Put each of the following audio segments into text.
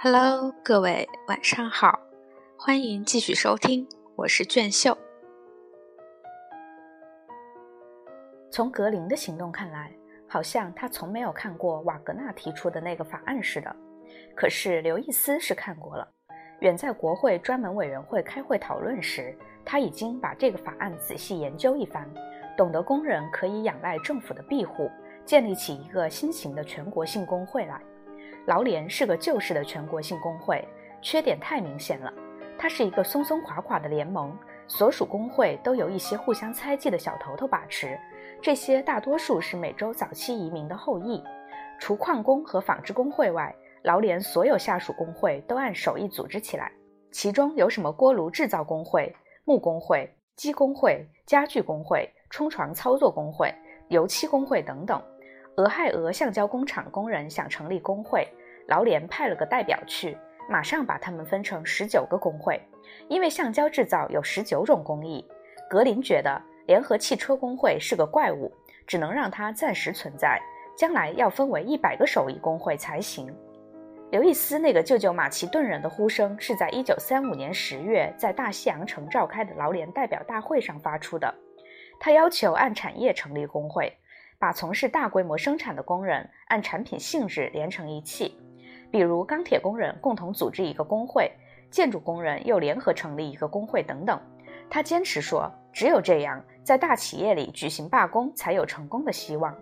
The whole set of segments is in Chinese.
Hello，各位晚上好，欢迎继续收听，我是卷秀。从格林的行动看来，好像他从没有看过瓦格纳提出的那个法案似的。可是刘易斯是看过了，远在国会专门委员会开会讨论时，他已经把这个法案仔细研究一番，懂得工人可以仰赖政府的庇护，建立起一个新型的全国性工会来。劳联是个旧式的全国性工会，缺点太明显了。它是一个松松垮垮的联盟，所属工会都由一些互相猜忌的小头头把持，这些大多数是美洲早期移民的后裔。除矿工和纺织工会外，劳联所有下属工会都按手艺组织起来，其中有什么锅炉制造工会、木工会、机工会、家具工会、冲床操作工会、油漆工会等等。俄亥俄橡胶工厂工人想成立工会。劳联派了个代表去，马上把他们分成十九个工会，因为橡胶制造有十九种工艺。格林觉得联合汽车工会是个怪物，只能让它暂时存在，将来要分为一百个手艺工会才行。刘易斯那个舅舅马其顿人的呼声是在一九三五年十月在大西洋城召开的劳联代表大会上发出的，他要求按产业成立工会，把从事大规模生产的工人按产品性质连成一气。比如钢铁工人共同组织一个工会，建筑工人又联合成立一个工会等等。他坚持说，只有这样，在大企业里举行罢工才有成功的希望。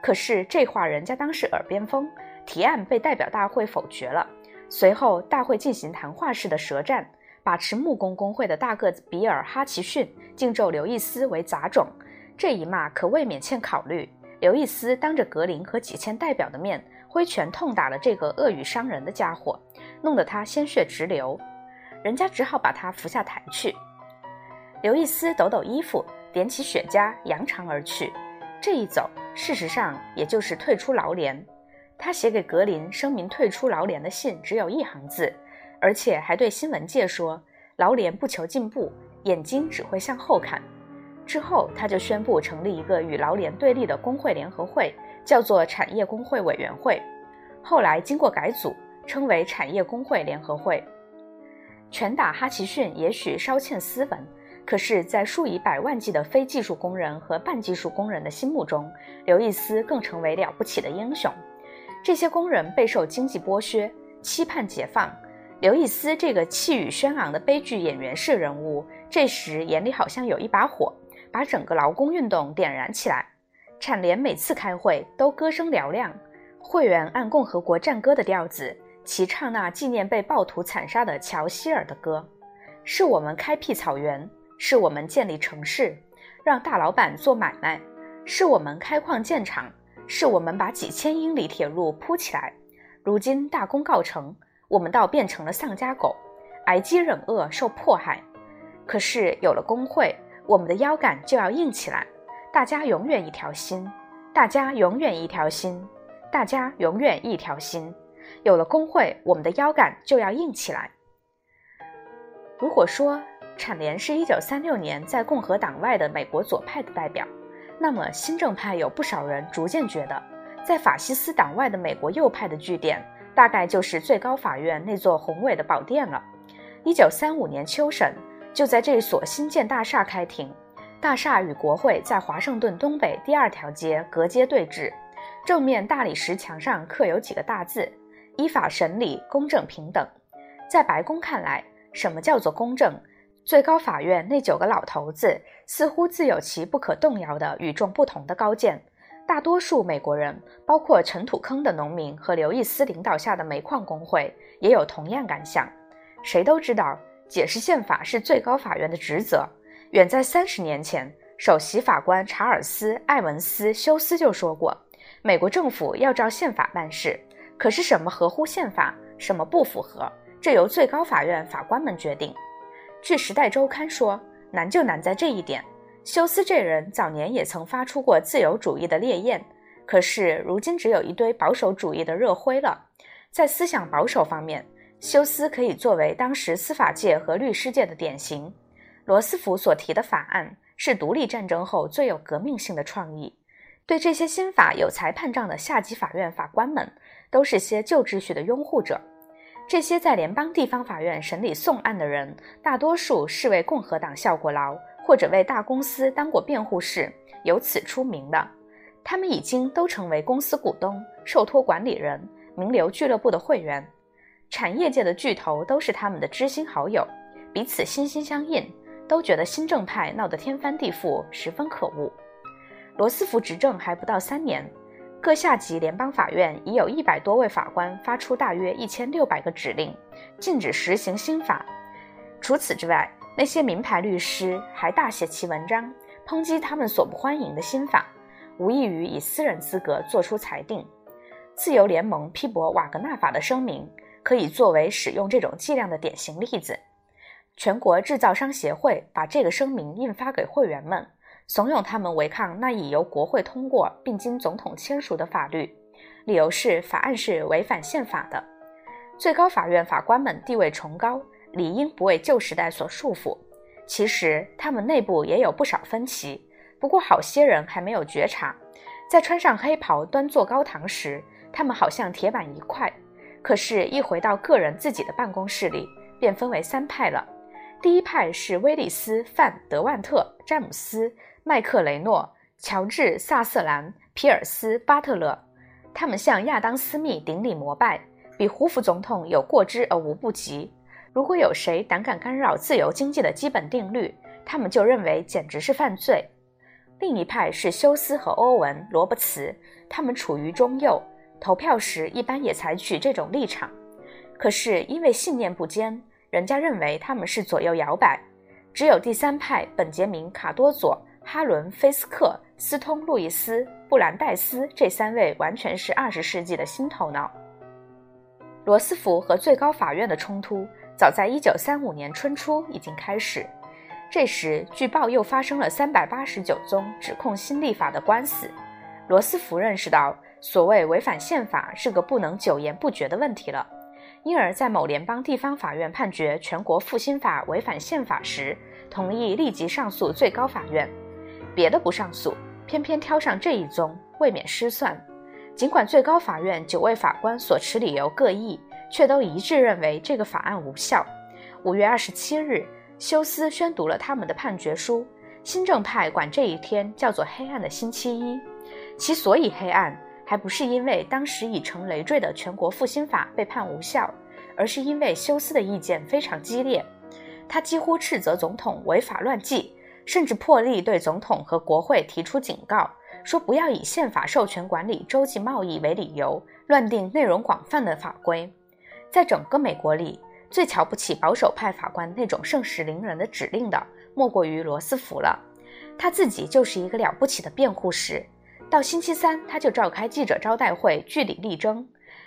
可是这话人家当是耳边风，提案被代表大会否决了。随后大会进行谈话式的舌战，把持木工工会的大个子比尔·哈奇逊竟咒刘易斯为杂种。这一骂可未免欠考虑。刘易斯当着格林和几千代表的面。挥拳痛打了这个恶语伤人的家伙，弄得他鲜血直流，人家只好把他扶下台去。刘易斯抖抖衣服，点起雪茄，扬长而去。这一走，事实上也就是退出劳联。他写给格林声明退出劳联的信只有一行字，而且还对新闻界说：“劳联不求进步，眼睛只会向后看。”之后，他就宣布成立一个与劳联对立的工会联合会。叫做产业工会委员会，后来经过改组，称为产业工会联合会。拳打哈奇逊也许稍欠斯文，可是，在数以百万计的非技术工人和半技术工人的心目中，刘易斯更成为了不起的英雄。这些工人备受经济剥削，期盼解放。刘易斯这个气宇轩昂的悲剧演员式人物，这时眼里好像有一把火，把整个劳工运动点燃起来。产联每次开会都歌声嘹亮，会员按共和国战歌的调子齐唱那纪念被暴徒惨杀的乔希尔的歌。是我们开辟草原，是我们建立城市，让大老板做买卖；是我们开矿建厂，是我们把几千英里铁路铺起来。如今大功告成，我们倒变成了丧家狗，挨饥忍饿受迫害。可是有了工会，我们的腰杆就要硬起来。大家永远一条心，大家永远一条心，大家永远一条心。有了工会，我们的腰杆就要硬起来。如果说产联是一九三六年在共和党外的美国左派的代表，那么新政派有不少人逐渐觉得，在法西斯党外的美国右派的据点，大概就是最高法院那座宏伟的宝殿了。一九三五年秋审，就在这所新建大厦开庭。大厦与国会在华盛顿东北第二条街隔街对峙，正面大理石墙上刻有几个大字：“依法审理，公正平等。”在白宫看来，什么叫做公正？最高法院那九个老头子似乎自有其不可动摇的与众不同的高见。大多数美国人，包括尘土坑的农民和刘易斯领导下的煤矿工会，也有同样感想。谁都知道，解释宪法是最高法院的职责。远在三十年前，首席法官查尔斯·艾文斯·休斯就说过：“美国政府要照宪法办事，可是什么合乎宪法，什么不符合，这由最高法院法官们决定。”据《时代周刊》说，难就难在这一点。休斯这人早年也曾发出过自由主义的烈焰，可是如今只有一堆保守主义的热灰了。在思想保守方面，休斯可以作为当时司法界和律师界的典型。罗斯福所提的法案是独立战争后最有革命性的创意。对这些新法有裁判杖的下级法院法官们，都是些旧秩序的拥护者。这些在联邦地方法院审理讼案的人，大多数是为共和党效过劳，或者为大公司当过辩护士，由此出名的。他们已经都成为公司股东、受托管理人、名流俱乐部的会员，产业界的巨头都是他们的知心好友，彼此心心相印，都觉得新政派闹得天翻地覆，十分可恶。罗斯福执政还不到三年。各下级联邦法院已有一百多位法官发出大约一千六百个指令，禁止实行新法。除此之外，那些名牌律师还大写其文章，抨击他们所不欢迎的新法，无异于以私人资格作出裁定。自由联盟批驳瓦格纳法的声明，可以作为使用这种剂量的典型例子。全国制造商协会把这个声明印发给会员们。怂恿他们违抗那已由国会通过并经总统签署的法律，理由是法案是违反宪法的。最高法院法官们地位崇高，理应不为旧时代所束缚。其实他们内部也有不少分歧，不过好些人还没有觉察，在穿上黑袍端坐高堂时，他们好像铁板一块；可是，一回到个人自己的办公室里，便分为三派了。第一派是威利斯、范德万特、詹姆斯。麦克雷诺、乔治·萨瑟兰、皮尔斯·巴特勒，他们向亚当·斯密顶礼膜拜，比胡佛总统有过之而无不及。如果有谁胆敢干扰自由经济的基本定律，他们就认为简直是犯罪。另一派是休斯和欧文·罗伯茨，他们处于中右，投票时一般也采取这种立场。可是因为信念不坚，人家认为他们是左右摇摆。只有第三派本杰明·卡多佐。哈伦·菲斯克、斯通·路易斯、布兰代斯这三位完全是二十世纪的新头脑。罗斯福和最高法院的冲突早在一九三五年春初已经开始，这时据报又发生了三百八十九宗指控新立法的官司。罗斯福认识到，所谓违反宪法是个不能久言不决的问题了，因而，在某联邦地方法院判决全国复兴法违反宪法时，同意立即上诉最高法院。别的不上诉，偏偏挑上这一宗，未免失算。尽管最高法院九位法官所持理由各异，却都一致认为这个法案无效。五月二十七日，休斯宣读了他们的判决书。新政派管这一天叫做“黑暗的星期一”，其所以黑暗，还不是因为当时已成累赘的全国复兴法被判无效，而是因为休斯的意见非常激烈，他几乎斥责总统违法乱纪。甚至破例对总统和国会提出警告，说不要以宪法授权管理洲际贸易为理由乱定内容广泛的法规。在整个美国里，最瞧不起保守派法官那种盛世凌人的指令的，莫过于罗斯福了。他自己就是一个了不起的辩护士。到星期三，他就召开记者招待会，据理力争。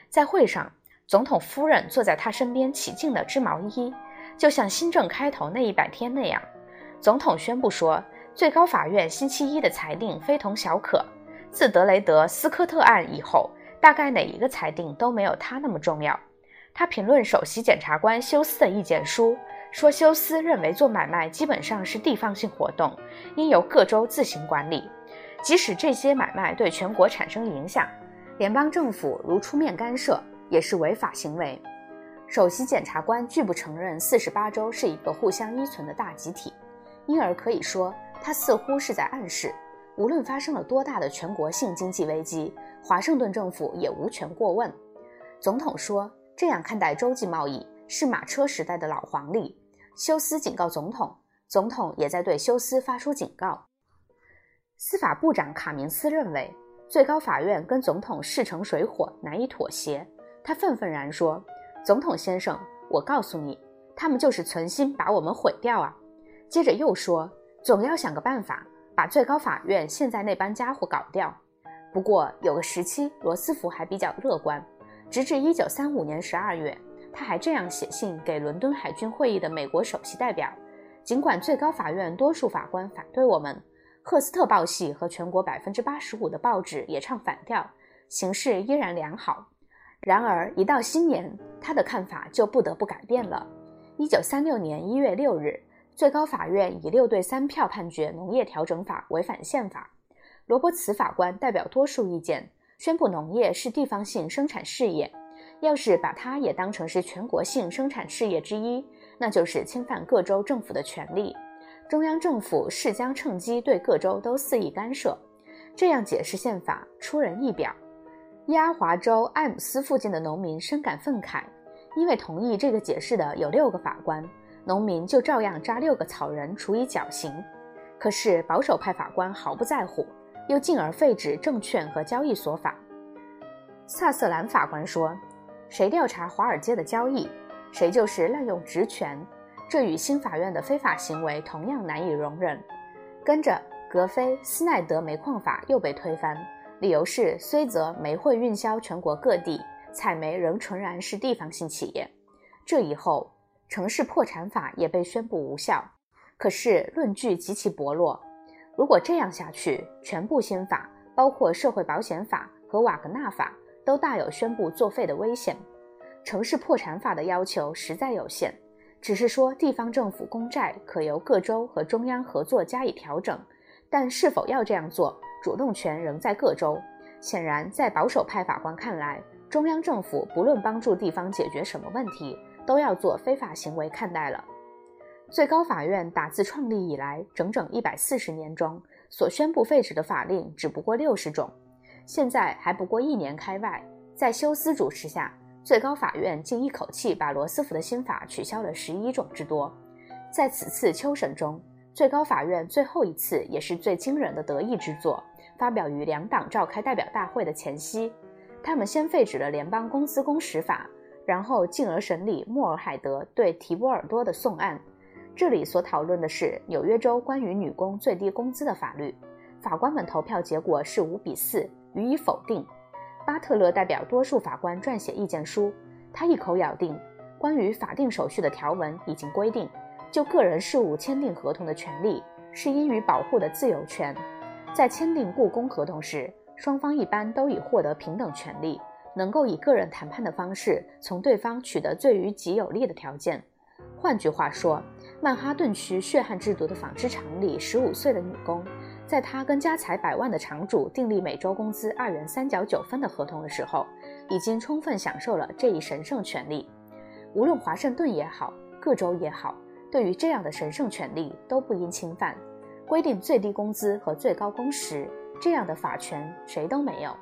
在会上，总统夫人坐在他身边，起劲地织毛衣，就像新政开头那一百天那样。总统宣布说，最高法院星期一的裁定非同小可。自德雷德斯科特案以后，大概哪一个裁定都没有他那么重要。他评论首席检察官休斯的意见书，说休斯认为做买卖基本上是地方性活动，应由各州自行管理，即使这些买卖对全国产生影响，联邦政府如出面干涉，也是违法行为。首席检察官拒不承认四十八州是一个互相依存的大集体。因而可以说，他似乎是在暗示，无论发生了多大的全国性经济危机，华盛顿政府也无权过问。总统说，这样看待洲际贸易是马车时代的老黄历。休斯警告总统，总统也在对休斯发出警告。司法部长卡明斯认为，最高法院跟总统势成水火，难以妥协。他愤愤然说：“总统先生，我告诉你，他们就是存心把我们毁掉啊！”接着又说，总要想个办法把最高法院现在那帮家伙搞掉。不过有个时期，罗斯福还比较乐观，直至一九三五年十二月，他还这样写信给伦敦海军会议的美国首席代表：尽管最高法院多数法官反对我们，赫斯特报系和全国百分之八十五的报纸也唱反调，形势依然良好。然而一到新年，他的看法就不得不改变了。一九三六年一月六日。最高法院以六对三票判决农业调整法违反宪法。罗伯茨法官代表多数意见，宣布农业是地方性生产事业，要是把它也当成是全国性生产事业之一，那就是侵犯各州政府的权利。中央政府是将趁机对各州都肆意干涉。这样解释宪法出人意表。伊阿华州艾姆斯附近的农民深感愤慨，因为同意这个解释的有六个法官，农民就照样扎六个草人处以绞刑。可是保守派法官毫不在乎，又进而废止证券和交易所法。萨瑟兰法官说：“谁调查华尔街的交易，谁就是滥用职权。这与新法院的非法行为同样难以容忍。”跟着，格菲斯奈德煤矿法又被推翻。理由是，虽则煤会运销全国各地，采煤仍纯然是地方性企业。这以后，城市破产法也被宣布无效。可是论据极其薄弱。如果这样下去，全部新法，包括社会保险法和瓦格纳法，都大有宣布作废的危险。城市破产法的要求实在有限，只是说地方政府公债可由各州和中央合作加以调整，但是否要这样做？主动权仍在各州。显然，在保守派法官看来，中央政府不论帮助地方解决什么问题，都要做非法行为看待了。最高法院打自创立以来整整一百四十年中，所宣布废止的法令只不过六十种。现在还不过一年开外，在休斯主持下，最高法院竟一口气把罗斯福的新法取消了十一种之多。在此次秋审中，最高法院最后一次也是最惊人的得意之作。发表于两党召开代表大会的前夕，他们先废止了联邦工资工时法，然后进而审理莫尔海德对提波尔多的讼案。这里所讨论的是纽约州关于女工最低工资的法律。法官们投票结果是五比四，予以否定。巴特勒代表多数法官撰写意见书，他一口咬定，关于法定手续的条文已经规定，就个人事务签订合同的权利是应予保护的自由权。在签订雇工合同时，双方一般都已获得平等权利，能够以个人谈判的方式从对方取得最于己有利的条件。换句话说，曼哈顿区血汗制度的纺织厂里十五岁的女工，在他跟家财百万的厂主订立每周工资二元三角九分的合同的时候，已经充分享受了这一神圣权利。无论华盛顿也好，各州也好，对于这样的神圣权利都不应侵犯。规定最低工资和最高工时这样的法权谁都没有。